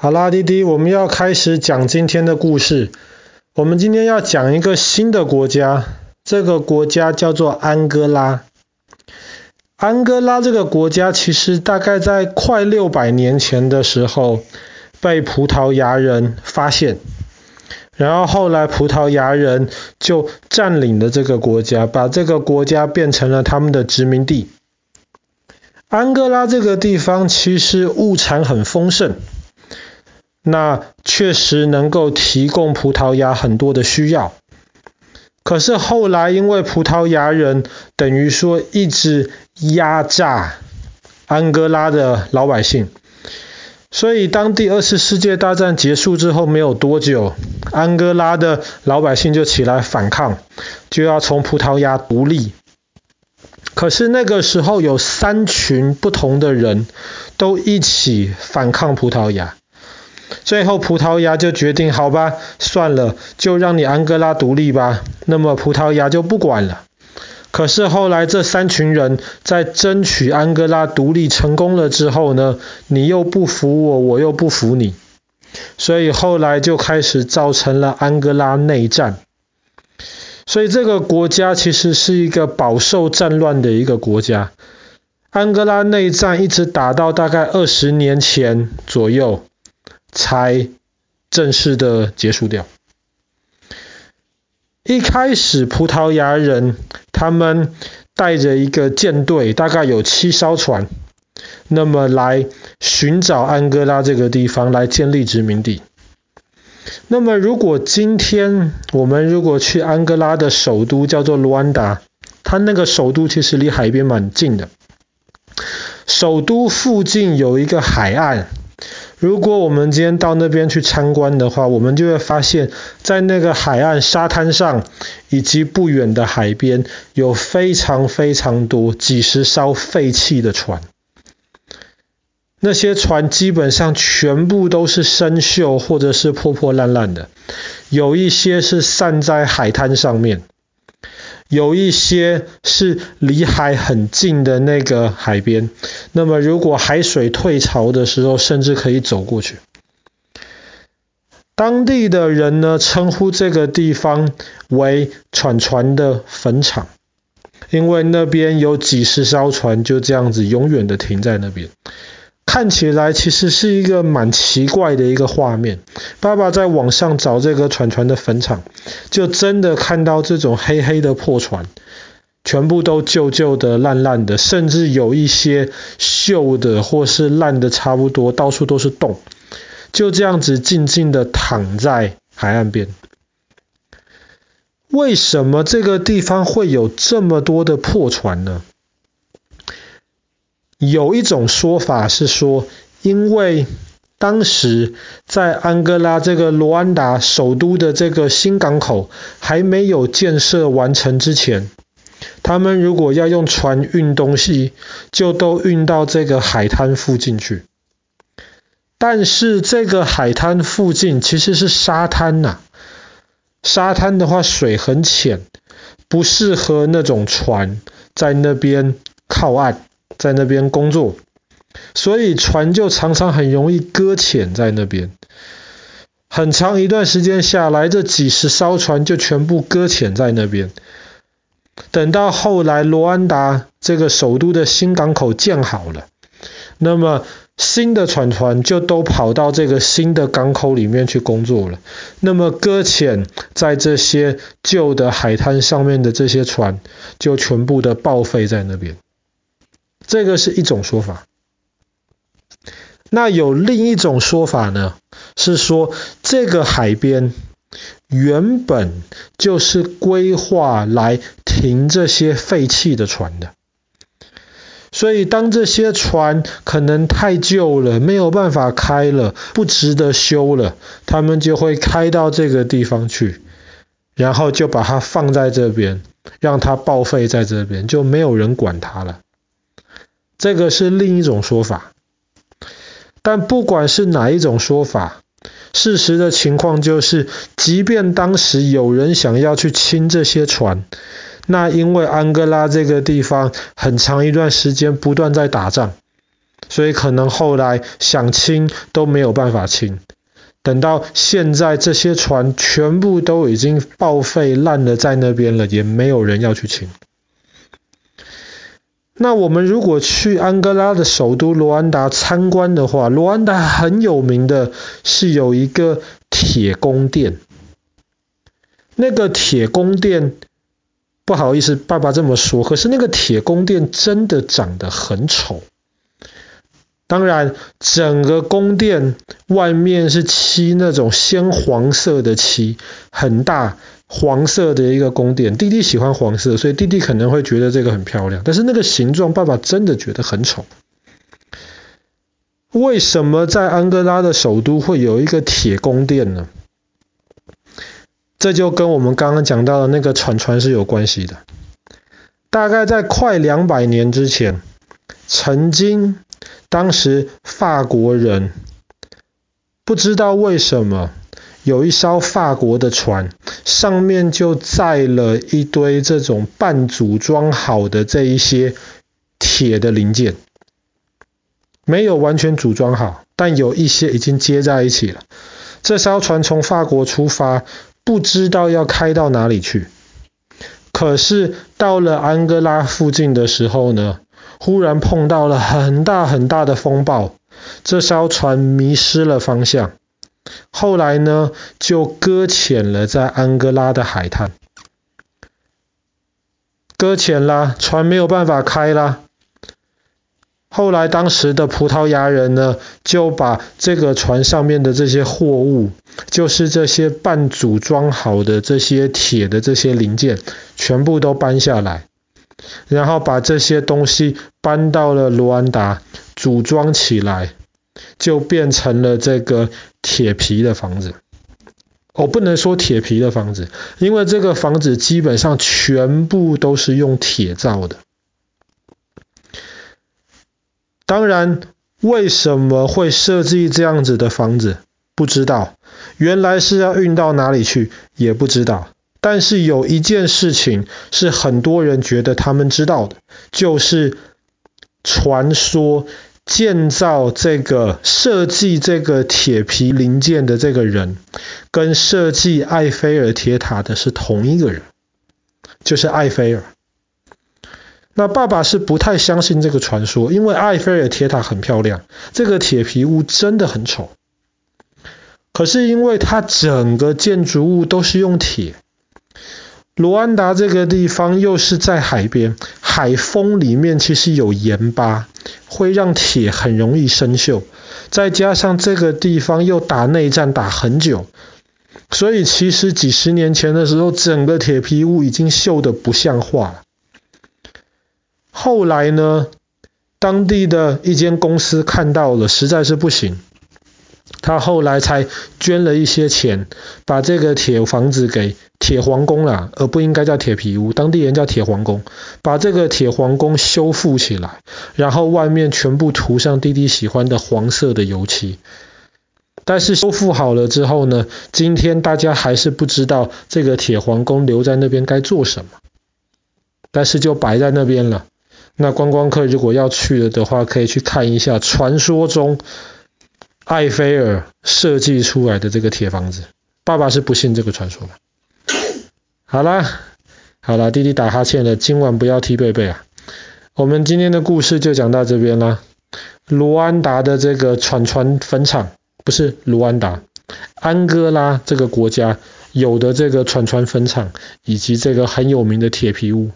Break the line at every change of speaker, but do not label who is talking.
好啦，滴滴，我们要开始讲今天的故事。我们今天要讲一个新的国家，这个国家叫做安哥拉。安哥拉这个国家其实大概在快六百年前的时候被葡萄牙人发现，然后后来葡萄牙人就占领了这个国家，把这个国家变成了他们的殖民地。安哥拉这个地方其实物产很丰盛。那确实能够提供葡萄牙很多的需要，可是后来因为葡萄牙人等于说一直压榨安哥拉的老百姓，所以当第二次世界大战结束之后没有多久，安哥拉的老百姓就起来反抗，就要从葡萄牙独立。可是那个时候有三群不同的人都一起反抗葡萄牙。最后，葡萄牙就决定，好吧，算了，就让你安哥拉独立吧。那么葡萄牙就不管了。可是后来这三群人在争取安哥拉独立成功了之后呢，你又不服我，我又不服你，所以后来就开始造成了安哥拉内战。所以这个国家其实是一个饱受战乱的一个国家。安哥拉内战一直打到大概二十年前左右。才正式的结束掉。一开始，葡萄牙人他们带着一个舰队，大概有七艘船，那么来寻找安哥拉这个地方，来建立殖民地。那么，如果今天我们如果去安哥拉的首都叫做卢安达，它那个首都其实离海边蛮近的，首都附近有一个海岸。如果我们今天到那边去参观的话，我们就会发现，在那个海岸沙滩上，以及不远的海边，有非常非常多几十艘废弃的船。那些船基本上全部都是生锈或者是破破烂烂的，有一些是散在海滩上面。有一些是离海很近的那个海边，那么如果海水退潮的时候，甚至可以走过去。当地的人呢，称呼这个地方为“船船的坟场”，因为那边有几十艘船就这样子永远的停在那边。看起来其实是一个蛮奇怪的一个画面。爸爸在网上找这个船船的坟场，就真的看到这种黑黑的破船，全部都旧旧的、烂烂的，甚至有一些锈的或是烂的差不多，到处都是洞，就这样子静静的躺在海岸边。为什么这个地方会有这么多的破船呢？有一种说法是说，因为当时在安哥拉这个罗安达首都的这个新港口还没有建设完成之前，他们如果要用船运东西，就都运到这个海滩附近去。但是这个海滩附近其实是沙滩呐，沙滩的话水很浅，不适合那种船在那边靠岸。在那边工作，所以船就常常很容易搁浅在那边。很长一段时间下来，这几十艘船就全部搁浅在那边。等到后来罗安达这个首都的新港口建好了，那么新的船船就都跑到这个新的港口里面去工作了。那么搁浅在这些旧的海滩上面的这些船，就全部的报废在那边。这个是一种说法，那有另一种说法呢，是说这个海边原本就是规划来停这些废弃的船的，所以当这些船可能太旧了，没有办法开了，不值得修了，他们就会开到这个地方去，然后就把它放在这边，让它报废在这边，就没有人管它了。这个是另一种说法，但不管是哪一种说法，事实的情况就是，即便当时有人想要去清这些船，那因为安哥拉这个地方很长一段时间不断在打仗，所以可能后来想清都没有办法清。等到现在，这些船全部都已经报废烂了，在那边了，也没有人要去清。那我们如果去安哥拉的首都罗安达参观的话，罗安达很有名的是有一个铁宫殿。那个铁宫殿，不好意思，爸爸这么说，可是那个铁宫殿真的长得很丑。当然，整个宫殿外面是漆那种鲜黄色的漆，很大黄色的一个宫殿。弟弟喜欢黄色，所以弟弟可能会觉得这个很漂亮。但是那个形状，爸爸真的觉得很丑。为什么在安哥拉的首都会有一个铁宫殿呢？这就跟我们刚刚讲到的那个船船是有关系的。大概在快两百年之前，曾经。当时法国人不知道为什么有一艘法国的船，上面就载了一堆这种半组装好的这一些铁的零件，没有完全组装好，但有一些已经接在一起了。这艘船从法国出发，不知道要开到哪里去。可是到了安哥拉附近的时候呢，忽然碰到了很大很大的风暴，这艘船迷失了方向。后来呢，就搁浅了在安哥拉的海滩。搁浅啦，船没有办法开了。后来当时的葡萄牙人呢，就把这个船上面的这些货物，就是这些半组装好的这些铁的这些零件，全部都搬下来。然后把这些东西搬到了卢安达，组装起来，就变成了这个铁皮的房子。我、不能说铁皮的房子，因为这个房子基本上全部都是用铁造的。当然，为什么会设计这样子的房子，不知道。原来是要运到哪里去，也不知道。但是有一件事情是很多人觉得他们知道的，就是传说建造这个、设计这个铁皮零件的这个人，跟设计埃菲尔铁塔的是同一个人，就是埃菲尔。那爸爸是不太相信这个传说，因为埃菲尔铁塔很漂亮，这个铁皮屋真的很丑。可是因为它整个建筑物都是用铁。卢安达这个地方又是在海边，海风里面其实有盐巴，会让铁很容易生锈。再加上这个地方又打内战打很久，所以其实几十年前的时候，整个铁皮屋已经锈得不像话了。后来呢，当地的一间公司看到了，实在是不行。他后来才捐了一些钱，把这个铁房子给铁皇宫了，而不应该叫铁皮屋，当地人叫铁皇宫，把这个铁皇宫修复起来，然后外面全部涂上弟弟喜欢的黄色的油漆。但是修复好了之后呢，今天大家还是不知道这个铁皇宫留在那边该做什么，但是就摆在那边了。那观光客如果要去了的话，可以去看一下传说中。埃菲尔设计出来的这个铁房子，爸爸是不信这个传说的。好啦，好啦，弟弟打哈欠了，今晚不要踢贝贝啊。我们今天的故事就讲到这边啦。卢安达的这个船船坟场，不是卢安达，安哥拉这个国家有的这个船船坟场，以及这个很有名的铁皮屋，